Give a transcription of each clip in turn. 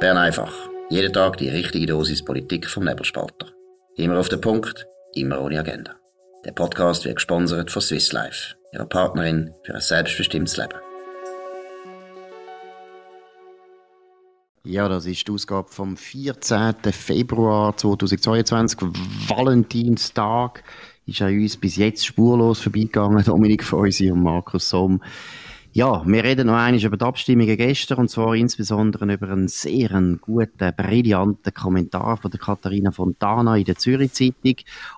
Bern einfach. Jeden Tag die richtige Dosis Politik vom Nebelspalter. Immer auf den Punkt, immer ohne Agenda. Der Podcast wird gesponsert von Swiss Life, ihrer Partnerin für ein selbstbestimmtes Leben. Ja, das ist die Ausgabe vom 14. Februar 2022, Valentinstag. Ist an uns bis jetzt spurlos vorbeigegangen, Dominik Feusi und Markus Somm. Ja, wir reden noch einmal über die Abstimmungen gestern und zwar insbesondere über einen sehr guten, brillanten Kommentar von der Katharina Fontana in der Zürich Zeitung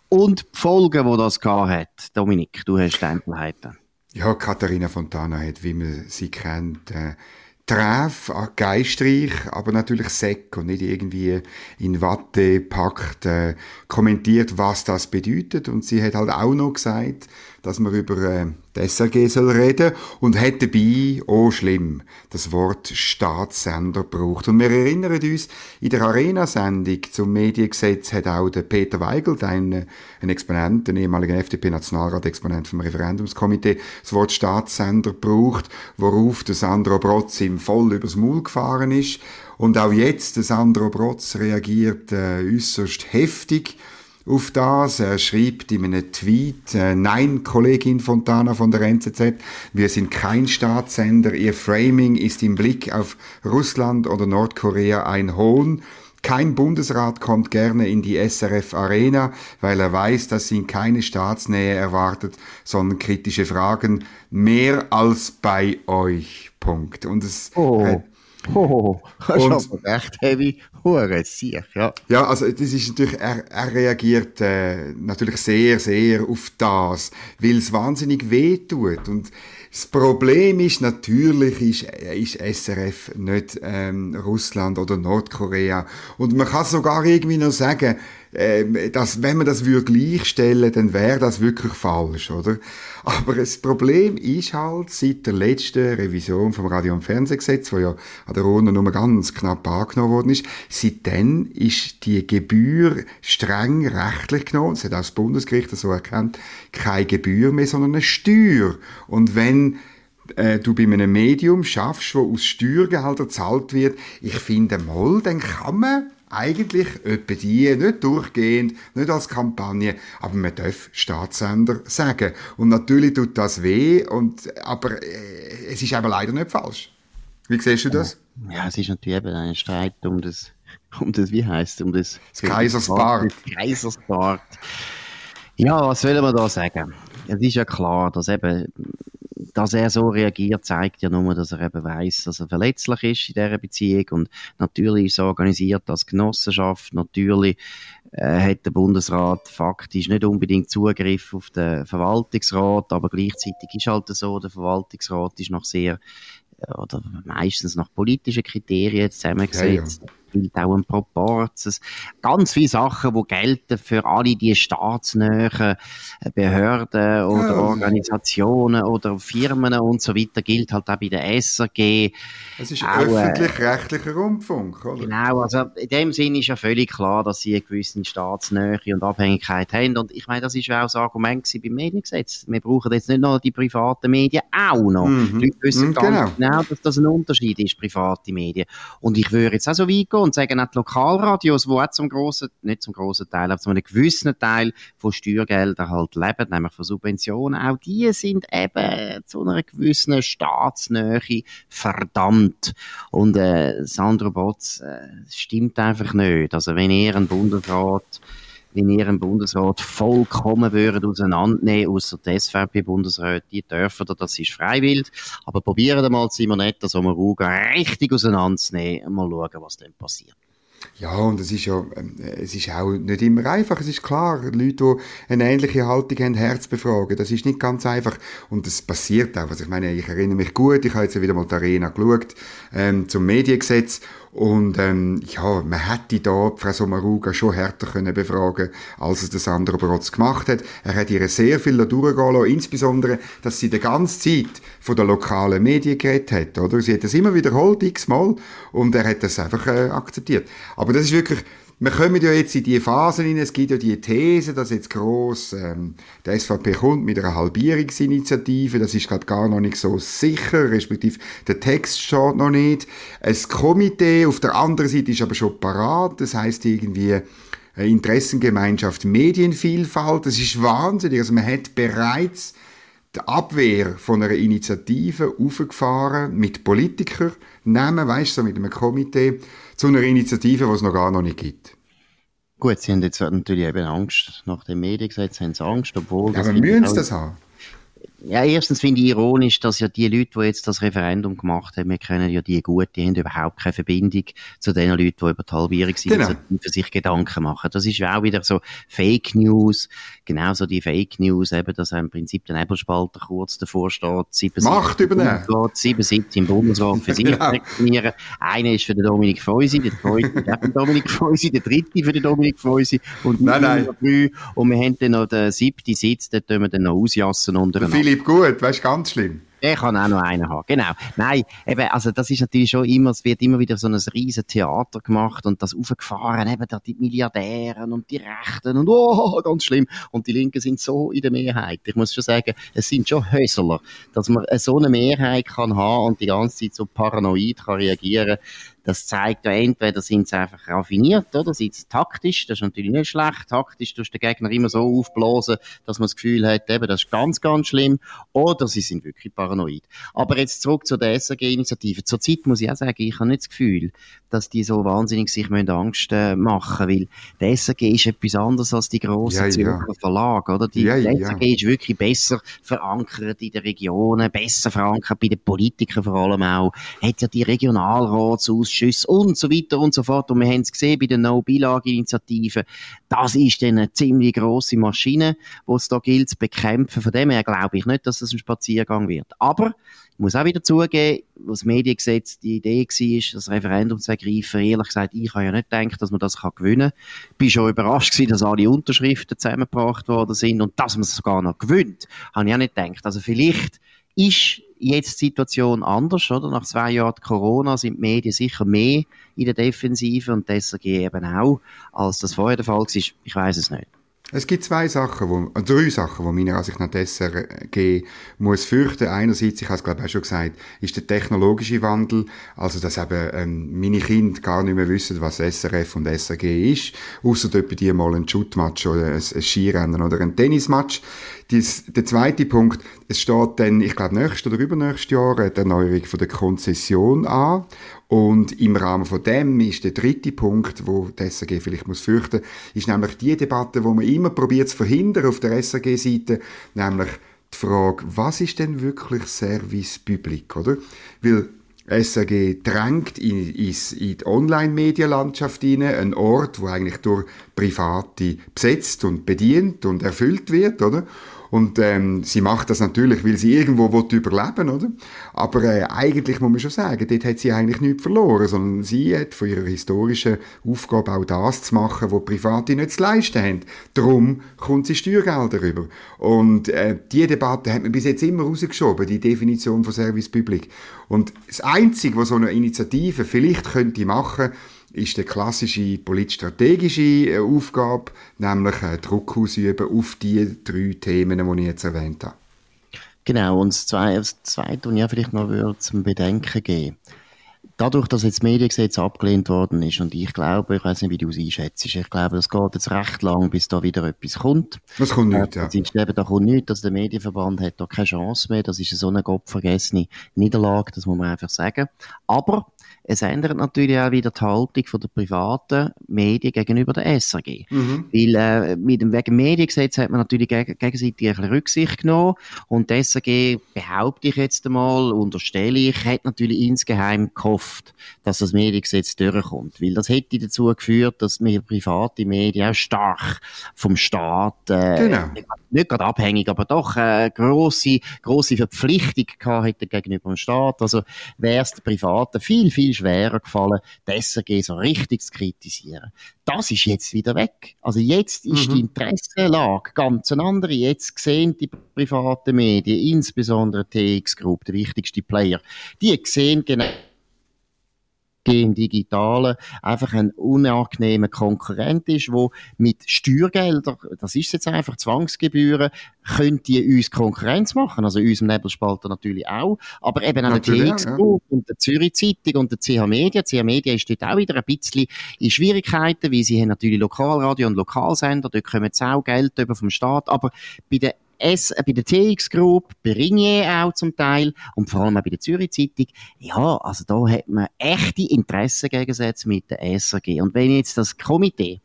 und die Folgen, die das hat. Dominik, du hast Stempelheiten. Ja, Katharina Fontana hat, wie man sie kennt, äh, Treff, geistreich, aber natürlich Seck und nicht irgendwie in Watte packt, äh, kommentiert, was das bedeutet. Und sie hat halt auch noch gesagt, dass man über äh, die SRG soll reden und hat dabei, oh schlimm, das Wort Staatssender braucht. Und wir erinnern uns, in der Arena-Sendung zum Mediengesetz hat auch der Peter Weigelt, ein, ein Exponent, ein ehemaliger FDP-Nationalrat-Exponent vom Referendumskomitee, das Wort Staatssender braucht, worauf der Sandro Brotz ihm voll übers Maul gefahren ist. Und auch jetzt, der Sandro Brotz reagiert äh, äußerst heftig auf das. Er schreibt in einem Tweet, äh, nein, Kollegin Fontana von der NZZ, wir sind kein Staatssender. Ihr Framing ist im Blick auf Russland oder Nordkorea ein Hohn. Kein Bundesrat kommt gerne in die SRF Arena, weil er weiß, dass ihn keine Staatsnähe erwartet, sondern kritische Fragen mehr als bei euch. Punkt. Und es oh. hat Oh, das ist aber recht heavy. Hure sicher, ja. Ja, also das ist natürlich, er, er reagiert äh, natürlich sehr, sehr auf das, weil es wahnsinnig weh tut. Und das Problem ist natürlich, ist, ist SRF nicht ähm, Russland oder Nordkorea. Und man kann sogar irgendwie noch sagen, äh, dass, wenn man das würde gleichstellen, dann wäre das wirklich falsch, oder? Aber das Problem ist halt, seit der letzten Revision vom Radio- und Fernsehgesetz, wo ja an der Runde nur ganz knapp angenommen worden ist, seitdem ist die Gebühr streng rechtlich genommen, das hat auch das Bundesgericht so erkannt, keine Gebühr mehr, sondern eine Steuer. Und wenn äh, du bei einem Medium schaffst, wo aus Steuergeldern gezahlt wird, ich finde mal, dann kann man eigentlich etwa die, nicht durchgehend, nicht als Kampagne, aber man darf Staatssender sagen. Und natürlich tut das weh, und, aber äh, es ist eben leider nicht falsch. Wie siehst du das? Ja, es ist natürlich eben ein Streit um das, um das, wie heißt um das? Das Kaisersbart. Das. Ja, was soll man da sagen? Es ist ja klar, dass eben dass er so reagiert, zeigt ja nur, dass er eben weiß, dass er verletzlich ist in dieser Beziehung. Und natürlich ist es organisiert als Genossenschaft, natürlich äh, hat der Bundesrat faktisch nicht unbedingt Zugriff auf den Verwaltungsrat, aber gleichzeitig ist halt so, der Verwaltungsrat ist noch sehr oder meistens nach politischen Kriterien zusammengesetzt. Ja, ja gilt auch ein Proporz. Ganz viele Sachen, die gelten für alle die staatsnähen Behörden oder ja. Organisationen oder Firmen und so weiter, gilt halt auch bei der SRG. Es ist äh, öffentlich-rechtlicher Rundfunk, oder? Genau, also in dem Sinn ist ja völlig klar, dass sie eine gewisse Staatsnähe und Abhängigkeit haben. Und ich meine, das ist ja auch das Argument beim Mediengesetz. Wir brauchen jetzt nicht nur die privaten Medien, auch noch. Mhm. Die Leute wissen mhm, ganz genau. genau, dass das ein Unterschied ist, private Medien. Und ich würde jetzt auch so weit gehen, und sagen auch die Lokalradios, die auch zum grossen, nicht zum grossen Teil, aber zu einem gewissen Teil von Steuergeldern halt leben, nämlich von Subventionen, auch die sind eben zu einer gewissen Staatsnähe verdammt. Und äh, Sandro Botz äh, stimmt einfach nicht. Also wenn ihr einen Bundesrat in ihrem Bundesrat vollkommen würden auseinandernehmen, außer die SVP-Bundesräte, die dürfen oder das ist freiwillig. Aber probieren mal Simonetta Sommaruga richtig auseinanderzunehmen, mal schauen, was dann passiert. Ja, und es ist ja, ähm, es ist auch nicht immer einfach. Es ist klar, Leute, die eine ähnliche Haltung haben, Herz befragen. Das ist nicht ganz einfach. Und das passiert auch. Also ich meine, ich erinnere mich gut, ich habe jetzt wieder mal die Arena geschaut, ähm, zum Mediengesetz. Und ähm, ja, man hätte da Frau Sommaruga schon härter können befragen als es der Sandro Brotz gemacht hat. Er hat ihr sehr viel durchgehen lassen, insbesondere, dass sie die ganze Zeit von der lokalen Medien geredet hat. Oder? Sie hat das immer wiederholt, x-mal, und er hat das einfach äh, akzeptiert. Aber das ist wirklich wir kommen ja jetzt in die Phasen rein, es gibt ja die These, dass jetzt gross ähm, der SVP kommt mit einer Halbierungsinitiative, das ist gerade gar noch nicht so sicher, respektive der Text steht noch nicht. Ein Komitee auf der anderen Seite ist aber schon parat, das heißt irgendwie Interessengemeinschaft Medienvielfalt, das ist wahnsinnig, also man hat bereits die Abwehr von einer Initiative aufgefahren mit Politikern, nehmen, weißt du, so mit einem Komitee, zu einer Initiative, die es noch gar noch nicht gibt. Gut, sie haben jetzt natürlich eben Angst. Nach dem Mediengesetz haben sie Angst, obwohl... Ja, aber müssen sie das haben? Ja, erstens finde ich ironisch, dass ja die Leute, die jetzt das Referendum gemacht haben, wir kennen ja die gut, die haben überhaupt keine Verbindung zu den Leuten, die über die Halbierung sind, genau. für sich Gedanken machen. Das ist ja auch wieder so Fake News, genauso die Fake News, eben, dass im Prinzip der Nebelspalter kurz davor steht, sieben Macht übernehmen. Sieben Sitze im Bundesrat für sich genau. definieren. Einer ist für den Dominik Feusi, der zweite für den Dominik Feusi, der dritte für den Dominik Feusi und nein, nein. drei. Und wir haben dann noch den siebten Sitz, den tun wir dann noch ausjassen untereinander. Philipp Gut, weißt ganz schlimm. Der kann auch noch einen haben, genau. Nein, eben, also das ist natürlich schon immer, es wird immer wieder so ein riesen Theater gemacht und das aufgefahren, eben da die Milliardären und die Rechten und oh, ganz schlimm. Und die Linken sind so in der Mehrheit. Ich muss schon sagen, es sind schon Hösler, dass man so eine Mehrheit kann haben und die ganze Zeit so paranoid kann reagieren das zeigt ja entweder sind sie einfach raffiniert, oder sind sie taktisch, das ist natürlich nicht schlecht, taktisch tust du den Gegner immer so aufblasen, dass man das Gefühl hat, eben, das ist ganz, ganz schlimm, oder sie sind wirklich paranoid. Aber jetzt zurück zu der SRG-Initiative. Zurzeit muss ich auch sagen, ich habe nicht das Gefühl, dass die so wahnsinnig sich Angst äh, machen weil der SRG ist etwas anderes als die grossen ja, Zürcher ja. Verlage, oder? Die, ja, ja. Der SRG ist wirklich besser verankert in den Regionen, besser verankert bei den Politikern vor allem auch, hat ja die Regionalratsausschüsse und so weiter und so fort. Und wir haben es gesehen bei der No-Beilage-Initiative. Das ist dann eine ziemlich grosse Maschine, die es da gilt zu bekämpfen. Von dem her glaube ich nicht, dass das ein Spaziergang wird. Aber ich muss auch wieder zugeben, was Mediengesetz die Idee war, das Referendum zu ergreifen. Ehrlich gesagt, ich habe ja nicht gedacht, dass man das gewinnen kann. Ich bin schon überrascht gewesen, dass alle Unterschriften zusammengebracht worden sind und dass man es sogar noch gewinnt. Habe ich auch nicht gedacht. Also vielleicht ist jetzt die Situation anders, oder? Nach zwei Jahren Corona sind die Medien sicher mehr in der Defensive und deshalb eben auch, als das vorher der Fall war. Ich weiß es nicht. Es gibt zwei Sachen, wo, äh, drei Sachen, die meiner Ansicht nach die SRG muss fürchten. Einerseits, ich habe es glaube ich auch schon gesagt, ist der technologische Wandel, also dass eben ähm, meine Kinder gar nicht mehr wissen, was SRF und SRG ist, außer etwa die mal ein Shootmatch oder ein, ein Skirennen oder ein Tennismatch. Dies, der zweite Punkt, es steht dann, ich glaube, nächstes oder übernächstes Jahr die Erneuerung von der Konzession an. Und im Rahmen von dem ist der dritte Punkt, wo die SAG vielleicht muss fürchten, ist nämlich die Debatte, wo man immer probiert zu verhindern auf der SAG-Seite, nämlich die Frage, was ist denn wirklich Service Public, oder? Weil SAG drängt in, in, in die Online-Medienlandschaft hinein, ein Ort, wo eigentlich durch Private besetzt und bedient und erfüllt wird, oder? Und ähm, sie macht das natürlich, weil sie irgendwo will überleben oder? Aber äh, eigentlich muss man schon sagen, dort hat sie eigentlich nichts verloren, sondern sie hat von ihrer historischen Aufgabe auch das zu machen, was Private nicht zu leisten haben. Darum kommt sie Steuergelder rüber. Und äh, die Debatte hat man bis jetzt immer rausgeschoben, die Definition von Service Public. Und das Einzige, was so eine Initiative vielleicht könnte machen, ist die klassische politisch-strategische äh, Aufgabe, nämlich äh, Druck ausüben auf die drei Themen, die ich jetzt erwähnt habe. Genau, und das Zweite, Zweite ja vielleicht noch zum Bedenken geben. Dadurch, dass jetzt das Mediengesetz abgelehnt worden ist, und ich glaube, ich weiß nicht, wie du es einschätzt, ich glaube, das geht jetzt recht lang, bis da wieder etwas kommt. Das kommt nicht, ja. Das ist eben, da kommt nichts, dass der Medienverband hat da keine Chance mehr, das ist so eine gottvergessene Niederlage, das muss man einfach sagen. Aber es ändert natürlich auch wieder die Haltung von der privaten Medien gegenüber der SRG. Mhm. Weil äh, mit dem wegen Mediengesetz hat man natürlich geg gegenseitig ein bisschen Rücksicht genommen und die SRG, behaupte ich jetzt einmal, unterstelle ich, hat natürlich insgeheim gehofft, dass das Mediengesetz durchkommt. Weil das hätte dazu geführt, dass wir private Medien auch stark vom Staat, äh, genau. nicht gerade abhängig, aber doch äh, grosse, grosse Verpflichtung gehabt hätten gegenüber dem Staat. Also wäre es den Privaten viel, viel schwerer gefallen, die SRG so richtig zu kritisieren. Das ist jetzt wieder weg. Also jetzt ist mhm. die Interessenlage ganz eine andere. Jetzt sehen die privaten Medien, insbesondere TX Group, der wichtigste Player, die sehen genau im Digitalen einfach ein unangenehmer Konkurrent ist, wo mit Steuergeldern, das ist jetzt einfach Zwangsgebühren, könnte uns Konkurrenz machen, also unserem Nebelspalter natürlich auch, aber eben auch natürlich, der TX ja. und der Zürich Zeitung und der CH Media. CH Media ist dort auch wieder ein bisschen in Schwierigkeiten, weil sie haben natürlich Lokalradio und Lokalsender, dort kommen sie auch Geld über vom Staat, aber bei der S, äh, bei der TX Group, bei Ringier auch zum Teil und vor allem auch bei der Zürich Zeitung. Ja, also da hat man echte Interessengegensätze mit der SRG. Und wenn jetzt das Komitee,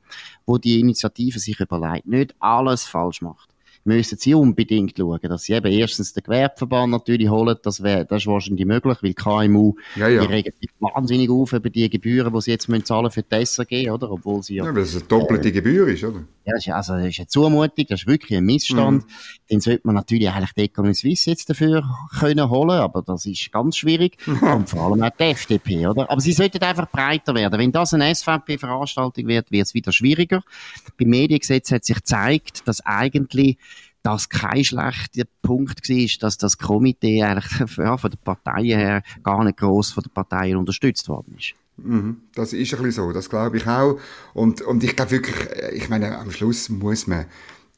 wo die Initiative sich überlegt, nicht alles falsch macht, müssen sie unbedingt schauen, dass sie eben erstens den Gewerbeverband natürlich holen, das, wär, das ist wahrscheinlich möglich, weil KMU, ja, ja. die regen sich wahnsinnig auf über die Gebühren, die sie jetzt müssen zahlen für die SRG, oder? Obwohl sie ja... Ja, weil es eine doppelte äh, Gebühr ist, oder? Ja, das ist, also, das ist eine Zumutung, das ist wirklich ein Missstand. Mhm. Den sollte man natürlich eigentlich die Economy Suisse jetzt dafür können holen, aber das ist ganz schwierig. Und vor allem auch die FDP, oder? Aber sie sollten einfach breiter werden. Wenn das eine SVP-Veranstaltung wird, wird es wieder schwieriger. Beim Mediengesetz hat sich gezeigt, dass eigentlich das kein schlechter Punkt war, dass das Komitee eigentlich ja, von den Parteien her gar nicht gross von den Parteien unterstützt worden ist. Mhm, das ist ein bisschen so, das glaube ich auch. Und, und ich glaube wirklich, ich meine, am Schluss muss man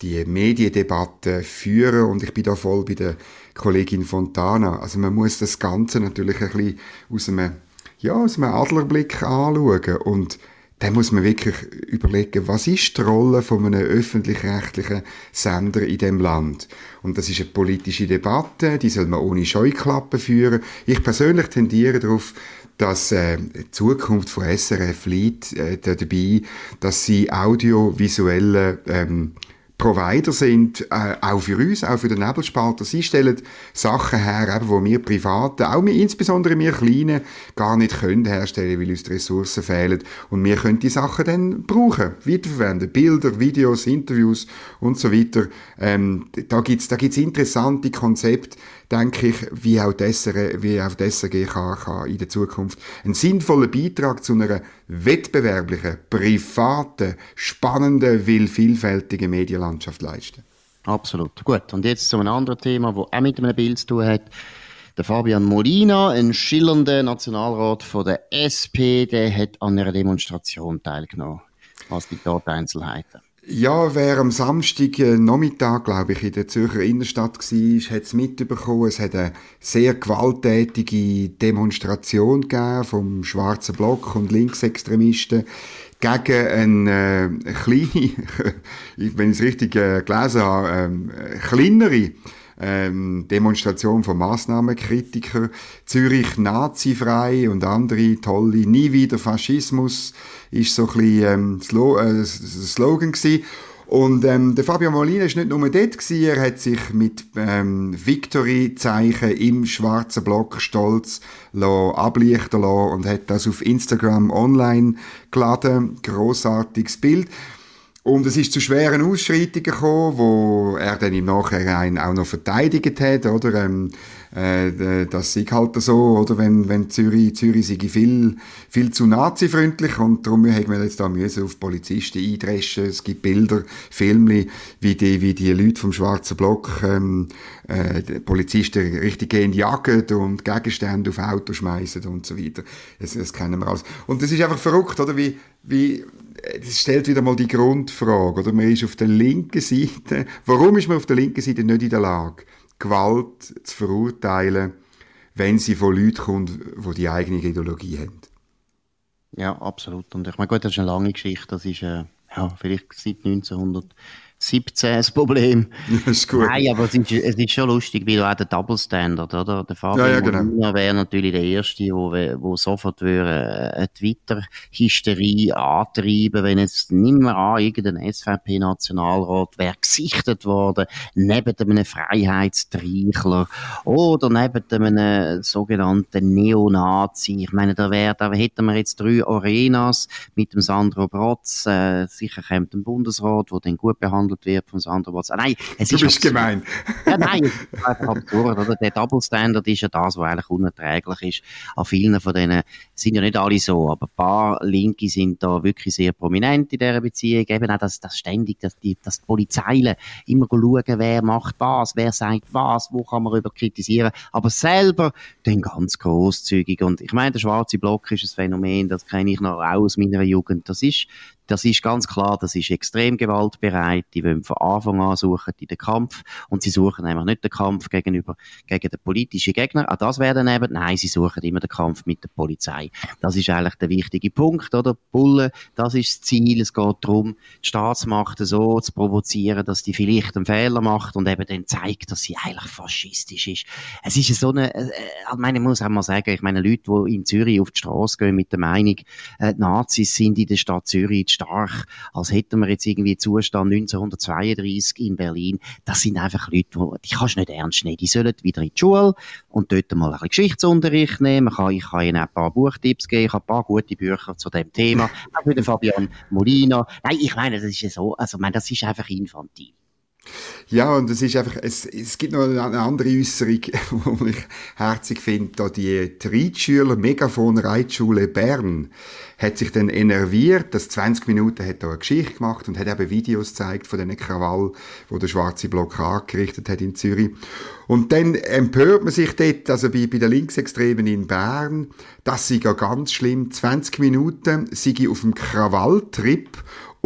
die Mediendebatte führen und ich bin da voll bei der Kollegin Fontana. Also man muss das Ganze natürlich ein bisschen aus einem, ja, aus einem Adlerblick anschauen und dann muss man wirklich überlegen, was ist die Rolle von einem öffentlich-rechtlichen Sender in dem Land? Und das ist eine politische Debatte, die soll man ohne Scheuklappen führen. Ich persönlich tendiere darauf, dass äh, die Zukunft von SRF liegt äh, dabei, dass sie audiovisuelle ähm, Provider sind, äh, auch für uns, auch für den Nebelspalter. Sie stellen Sachen her, eben, wo wir Privaten, auch wir, insbesondere wir Kleinen, gar nicht können herstellen, weil uns die Ressourcen fehlen. Und wir können die Sachen dann brauchen, weiterverwenden. Bilder, Videos, Interviews und so weiter. Ähm, da gibt's da gibt's interessante Konzepte, denke ich, wie auch die SRG, wie auch die SRG in der Zukunft einen sinnvollen Beitrag zu einer wettbewerblichen, privaten, spannenden, will vielfältigen Medienlandschaft leisten. Absolut. Gut. Und jetzt zu einem anderen Thema, das auch mit einem Bild zu tun hat. Der Fabian Molina, ein schillernder Nationalrat von der SP, der hat an einer Demonstration teilgenommen. Was gibt dort Einzelheiten? Ja, wer am Samstag äh, Nachmittag, glaube ich, in der Zürcher Innenstadt war, hat es mitbekommen. Es hat eine sehr gewalttätige Demonstration gegeben vom Schwarzen Block und Linksextremisten gegen eine äh, kleine, wenn ich es richtig äh, gelesen habe, äh, kleinere ähm, Demonstration von Massnahmenkritikern. Zürich nazifrei und andere tolle Nie wieder Faschismus ist so ein bisschen ähm, äh, Slogan gewesen. Und ähm, der Fabio Molina ist nicht nur dort gewesen, er hat sich mit ähm, Victory-Zeichen im schwarzen Block stolz ablichten lassen und hat das auf Instagram online geladen. Grossartiges Bild. Und es ist zu schweren Ausschreitungen gekommen, wo er dann im Nachhinein auch noch verteidigt hat, oder? Ähm, äh, das ist halt so, oder? Wenn, wenn Zürich, Zürich viel, viel zu nazifreundlich und darum haben wir jetzt da auf Polizisten eindreschen. Es gibt Bilder, Filme, wie die, wie die Leute vom Schwarzen Block, ähm, äh, Polizisten richtig gehen jagen und Gegenstände auf Auto schmeißen und so weiter. Das, das kennen wir alles. Und das ist einfach verrückt, oder? Wie, wie, das stellt wieder mal die Grundfrage, oder? Man ist auf der linken Seite, warum ist man auf der linken Seite nicht in der Lage, Gewalt zu verurteilen, wenn sie von Leuten kommt, die die eigene Ideologie haben? Ja, absolut. Und ich meine, gut, das ist eine lange Geschichte, das ist, äh, ja, vielleicht seit 1900 17 das Problem. Das ist gut. Nein, aber es ist, es ist schon lustig, wie du auch der Double Standard, oder? Der Fabian ja, ja, genau. wäre natürlich der Erste, wo, wo sofort würde eine Twitter-Hysterie antreiben, wenn jetzt nicht mehr an irgendein SVP-Nationalrat wäre gesichtet worden, neben einem Freiheitstreichler oder neben einem sogenannten Neonazi. Ich meine, da wäre, da hätten wir jetzt drei Arenas mit dem Sandro Brotz, äh, sicher kommt ein Bundesrat, der den gut behandelt behandelt wird von Sandro Watz. Nein, es du ist bist absurd. gemein. Ja, nein, es ist einfach absurd, oder? Der Double Standard ist ja das, was eigentlich unerträglich ist. An vielen von denen sind ja nicht alle so, aber ein paar Linke sind da wirklich sehr prominent in dieser Beziehung. Eben auch das, das ständig, dass die, dass die Polizeilen immer schauen, wer macht was, wer sagt was, wo kann man über kritisieren. Aber selber dann ganz großzügig. Und ich meine, der schwarze Block ist ein Phänomen, das kenne ich noch aus meiner Jugend. Das ist das ist ganz klar, das ist extrem gewaltbereit. Die wollen von Anfang an suchen die den Kampf. Und sie suchen einfach nicht den Kampf gegenüber, gegen den politischen Gegner. Auch das wäre dann eben, nein, sie suchen immer den Kampf mit der Polizei. Das ist eigentlich der wichtige Punkt, oder? Bullen, das ist das Ziel. Es geht darum, die Staatsmacht so zu provozieren, dass die vielleicht einen Fehler macht und eben dann zeigt, dass sie eigentlich faschistisch ist. Es ist so eine, äh, ich meine, ich muss auch mal sagen, ich meine, Leute, die in Zürich auf die Straße gehen mit der Meinung, äh, Nazis sind in der Stadt Zürich stark, als hätten wir jetzt irgendwie Zustand 1932 in Berlin. Das sind einfach Leute, die, die kannst du nicht ernst nehmen. Die sollen wieder in die Schule und dort mal ein bisschen Geschichtsunterricht nehmen. Kann, ich kann ihnen ein paar Buchtipps geben, ich habe ein paar gute Bücher zu dem Thema. Auch für den Fabian Molina. Nein, ich meine, das ist ja so, also, ich meine, das ist einfach infantil. Ja, und es ist einfach, es, es gibt noch eine andere Äußerung, die ich herzig finde, da die Reitschüler Megafon Reitschule Bern hat sich dann enerviert, dass 20 Minuten hat da eine Geschichte gemacht und hat eben Videos gezeigt von diesen Krawall, wo der schwarze Block angerichtet hat in Zürich. Und dann empört man sich dort, also bei, bei den Linksextremen in Bern, das sei ja ganz schlimm, 20 Minuten sei ich auf dem Krawalltrip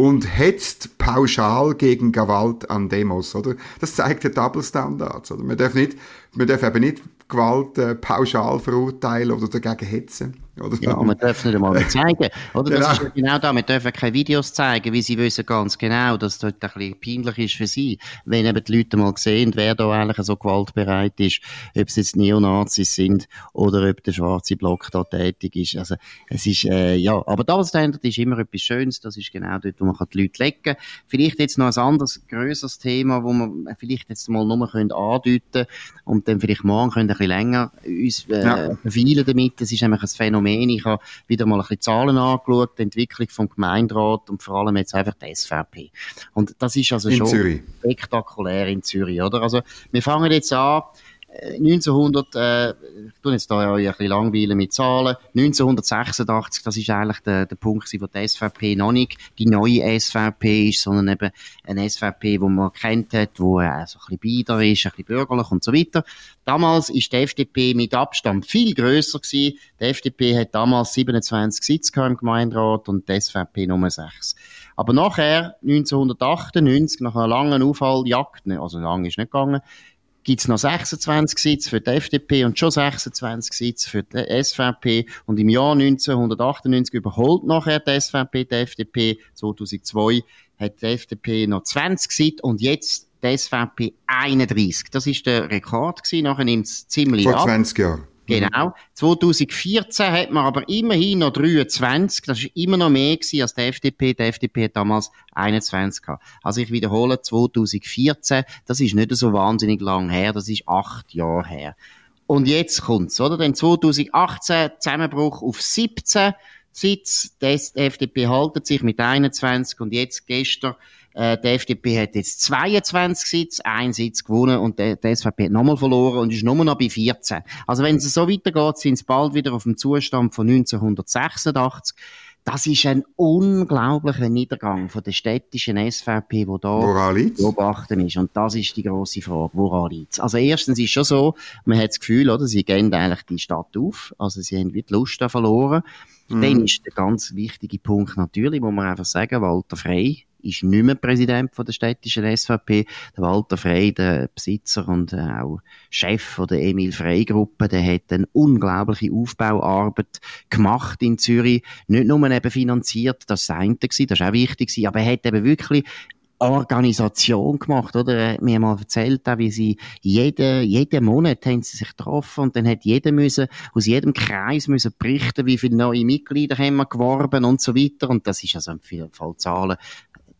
und hetzt pauschal gegen Gewalt an Demos, oder? Das zeigt den Double Standards, oder? Man darf nicht, man darf eben nicht Gewalt äh, pauschal verurteilen oder dagegen hetzen. Oder? Ja, man darf nicht einmal zeigen. Oder? Genau. Das ist ja genau da. Wir dürfen keine Videos zeigen, weil sie wissen ganz genau, dass das ein bisschen peinlich ist für sie. Wenn eben die Leute mal sehen, wer da eigentlich so gewaltbereit ist, ob es jetzt Neonazis sind oder ob der schwarze Block da tätig ist. Also, es ist, äh, ja. Aber Double Standard ist immer etwas Schönes. Das ist genau dort, wo man die Leute legen kann. Vielleicht jetzt noch ein anderes, grösseres Thema, wo man vielleicht jetzt mal nur können andeuten und dann vielleicht morgen können ein bisschen länger uns, äh, ja. damit. Das ist nämlich ein Phänomen, Phänomen. Ich habe wieder mal ein bisschen Zahlen angeschaut, die Entwicklung vom Gemeinderat und vor allem jetzt einfach die SVP. Und das ist also in schon Zürich. spektakulär in Zürich, oder? Also, wir fangen jetzt an, 1900, äh, ich tue jetzt da ja ein bisschen langweilen mit Zahlen, 1986, das ist eigentlich der, der Punkt, wo die SVP noch nicht die neue SVP ist, sondern eben eine SVP, wo man kennt hat, wo äh, so ein bisschen bieder ist, ein bisschen bürgerlich und so weiter. Damals ist die FDP mit Abstand viel grösser gewesen. Die FDP hat damals 27 Sitze im Gemeinderat und die SVP Nummer 6. Aber nachher, 1998, nach einer langen Aufholjagd, ne, also lang ist nicht gegangen, gibt's noch 26 Sitze für die FDP und schon 26 Sitze für die SVP. Und im Jahr 1998 überholt nachher die SVP die FDP. 2002 hat die FDP noch 20 Sitze und jetzt die SVP 31. Das ist der Rekord gewesen. Nachher nimmt es ziemlich Vor 20 Jahren. Genau. 2014 hat man aber immerhin noch 23. Das ist immer noch mehr gewesen als die FDP. Die FDP hat damals 21 gehabt. Also ich wiederhole, 2014, das ist nicht so wahnsinnig lang her. Das ist acht Jahre her. Und jetzt kommt's, oder? Denn 2018 Zusammenbruch auf 17 Sitz. Die FDP haltet sich mit 21 und jetzt gestern äh, die FDP hat jetzt 22 Sitze, einen Sitz gewonnen und die, die SVP hat nochmal verloren und ist nur noch bei 14. Also wenn es so weitergeht, sind sie bald wieder auf dem Zustand von 1986. Das ist ein unglaublicher Niedergang von der städtischen SVP, wo da beobachten ist. Und das ist die große Frage, woran liegt Also erstens ist schon so, man hat das Gefühl, oder, sie gehen eigentlich die Stadt auf. Also sie haben wie die Lust verloren. Mhm. Dann ist der ganz wichtige Punkt natürlich, wo man einfach sagen, Walter Frey ist nicht mehr Präsident von der städtischen SVP. Der Walter Frey, der Besitzer und äh, auch Chef von der Emil Frey Gruppe, der hat eine unglaubliche Aufbauarbeit gemacht in Zürich. Nicht nur eben finanziert, das war das war auch wichtig, aber er hat eben wirklich Organisation gemacht, oder? Er hat mir mal erzählt, wie sie jeden, jeden Monat haben sie sich getroffen und dann hat jeder müssen, aus jedem Kreis müssen berichten, wie viele neue Mitglieder haben wir geworben und so weiter. Und das ist also im Fall Zahlen,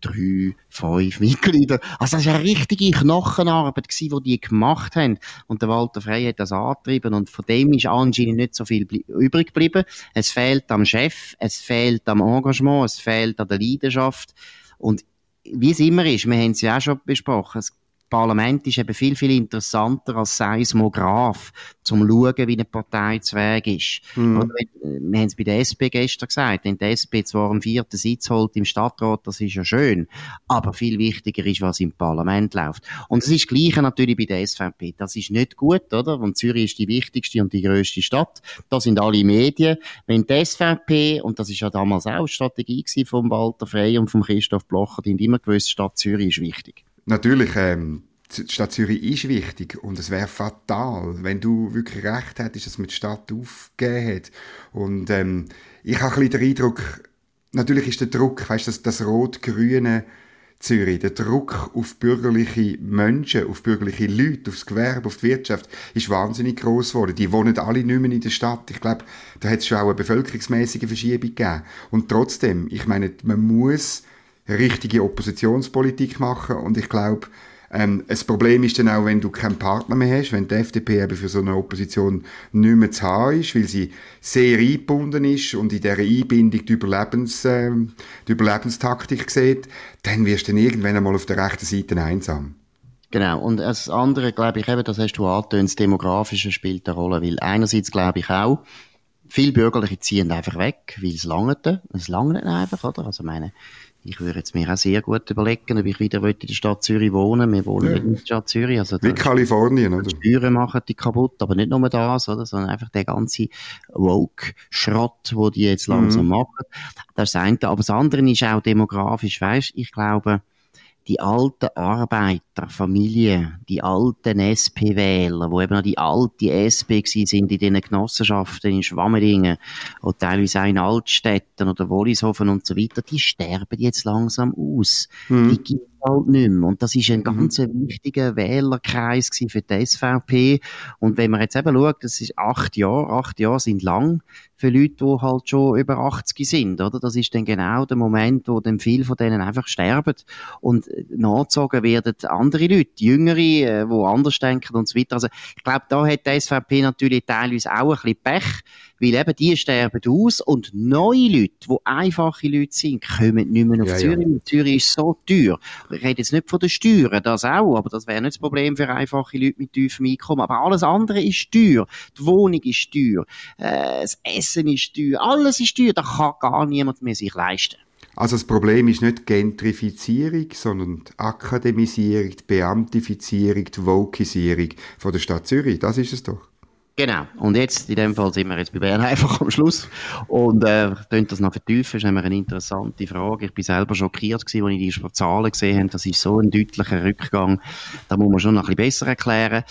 drei, fünf Mitglieder. Also das war eine richtige Knochenarbeit gewesen, die die gemacht haben. Und der Walter Frey hat das angetrieben und von dem ist anscheinend nicht so viel übrig geblieben. Es fehlt am Chef, es fehlt am Engagement, es fehlt an der Leidenschaft. Und wie es immer ist, wir haben es ja auch schon besprochen, es Parlament ist eben viel, viel interessanter als Seismograph, zum zu schauen, wie eine Partei zu Weg ist. Mhm. Wir haben es bei der SP gestern gesagt, wenn die SP zwar einen vierten Sitz holt im Stadtrat, das ist ja schön, aber viel wichtiger ist, was im Parlament läuft. Und es ist das Gleiche natürlich bei der SVP. Das ist nicht gut, oder? Und Zürich ist die wichtigste und die grösste Stadt. Da sind alle Medien. Wenn die SVP, und das ist ja damals auch die Strategie von Walter Frey und von Christoph Blocher, die haben immer gewusst, Stadt Zürich ist wichtig. Natürlich, ähm, die Stadt Zürich ist wichtig und es wäre fatal, wenn du wirklich recht hättest, dass man die Stadt aufgegeben hat. Und ähm, ich habe ein bisschen den Eindruck, natürlich ist der Druck, weißt du, das, das rot-grüne Zürich, der Druck auf bürgerliche Menschen, auf bürgerliche Leute, aufs Gewerbe, auf die Wirtschaft, ist wahnsinnig groß geworden. Die wohnen alle nicht mehr in der Stadt. Ich glaube, da hat es schon auch eine bevölkerungsmäßige Verschiebung gegeben. Und trotzdem, ich meine, man muss richtige Oppositionspolitik machen und ich glaube, ähm, das Problem ist dann auch, wenn du keinen Partner mehr hast, wenn die FDP eben für so eine Opposition nicht mehr zu haben ist, weil sie sehr eingebunden ist und in dieser Einbindung die, Überlebens, äh, die Überlebenstaktik sieht, dann wirst du dann irgendwann einmal auf der rechten Seite einsam. Genau. Und das andere, glaube ich, eben, das hast du angetönt, das Demografische spielt eine Rolle, weil einerseits glaube ich auch, viele Bürgerliche ziehen einfach weg, weil es langt, es langt einfach, oder? Also meine, ich würde jetzt mir auch sehr gut überlegen, ob ich wieder in der Stadt Zürich wohnen Wir wohnen ja. in der Stadt Zürich. Also Wie Kalifornien, oder? Die Steuern machen die kaputt, aber nicht nur das, oder? sondern einfach der ganze Woke-Schrott, wo die jetzt langsam mhm. machen. Das ist das eine. Aber das andere ist auch demografisch, weißt Ich glaube, die alten Arbeiterfamilien, die alten SP-Wähler, wo eben noch die alte SP sind in diesen Genossenschaften in Schwammerdingen oder teilweise auch in Altstädten oder Wollishofen und so weiter, die sterben jetzt langsam aus. Mhm. Die gibt halt nicht mehr. Und das ist ein mhm. ganz mhm. wichtiger Wählerkreis für die SVP. Und wenn man jetzt eben schaut, das ist acht Jahre, acht Jahre sind lang für Leute, die halt schon über 80 sind, oder? Das ist dann genau der Moment, wo dann viele von denen einfach sterben und nachgezogen werden andere Leute, Jüngere, äh, die anders denken und so weiter. Also, ich glaube, da hat die SVP natürlich teilweise auch ein bisschen Pech, weil eben die sterben aus und neue Leute, die einfache Leute sind, kommen nicht mehr auf ja, Zürich. Ja. Zürich ist so teuer. Ich rede jetzt nicht von den Steuern, das auch, aber das wäre nicht das Problem für einfache Leute mit tiefem Einkommen. Aber alles andere ist teuer. Die Wohnung ist teuer. Äh, das Essen ist teuer. Alles ist teuer. Da kann gar niemand mehr sich leisten. Also das Problem ist nicht die Gentrifizierung, sondern die Akademisierung, die Beamtifizierung, die Vokisierung von der Stadt Zürich. Das ist es doch. Genau. Und jetzt, in dem Fall sind wir jetzt bei Bern einfach am Schluss. Und, äh, das noch vertiefen, ist eine interessante Frage. Ich bin selber schockiert gewesen, als ich die Zahlen gesehen habe. Das ist so ein deutlicher Rückgang. Da muss man schon noch ein bisschen besser erklären.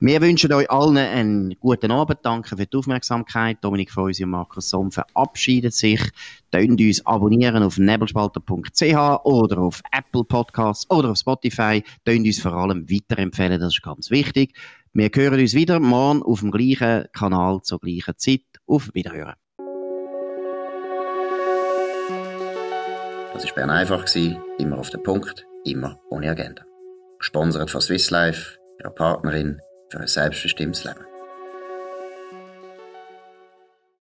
Wir wünschen euch allen einen guten Abend. Danke für die Aufmerksamkeit. Dominik Feusi und Markus Somm verabschieden sich. Tönt uns abonnieren auf nebelspalter.ch oder auf Apple Podcasts oder auf Spotify. Tönt uns vor allem weiterempfehlen. Das ist ganz wichtig. Wir hören uns wieder morgen auf dem gleichen Kanal zur gleichen Zeit. Auf Wiederhören. Das war Bern einfach, immer auf den Punkt, immer ohne Agenda. Gesponsert von Swiss Life, ihrer Partnerin für ein selbstbestimmtes Leben.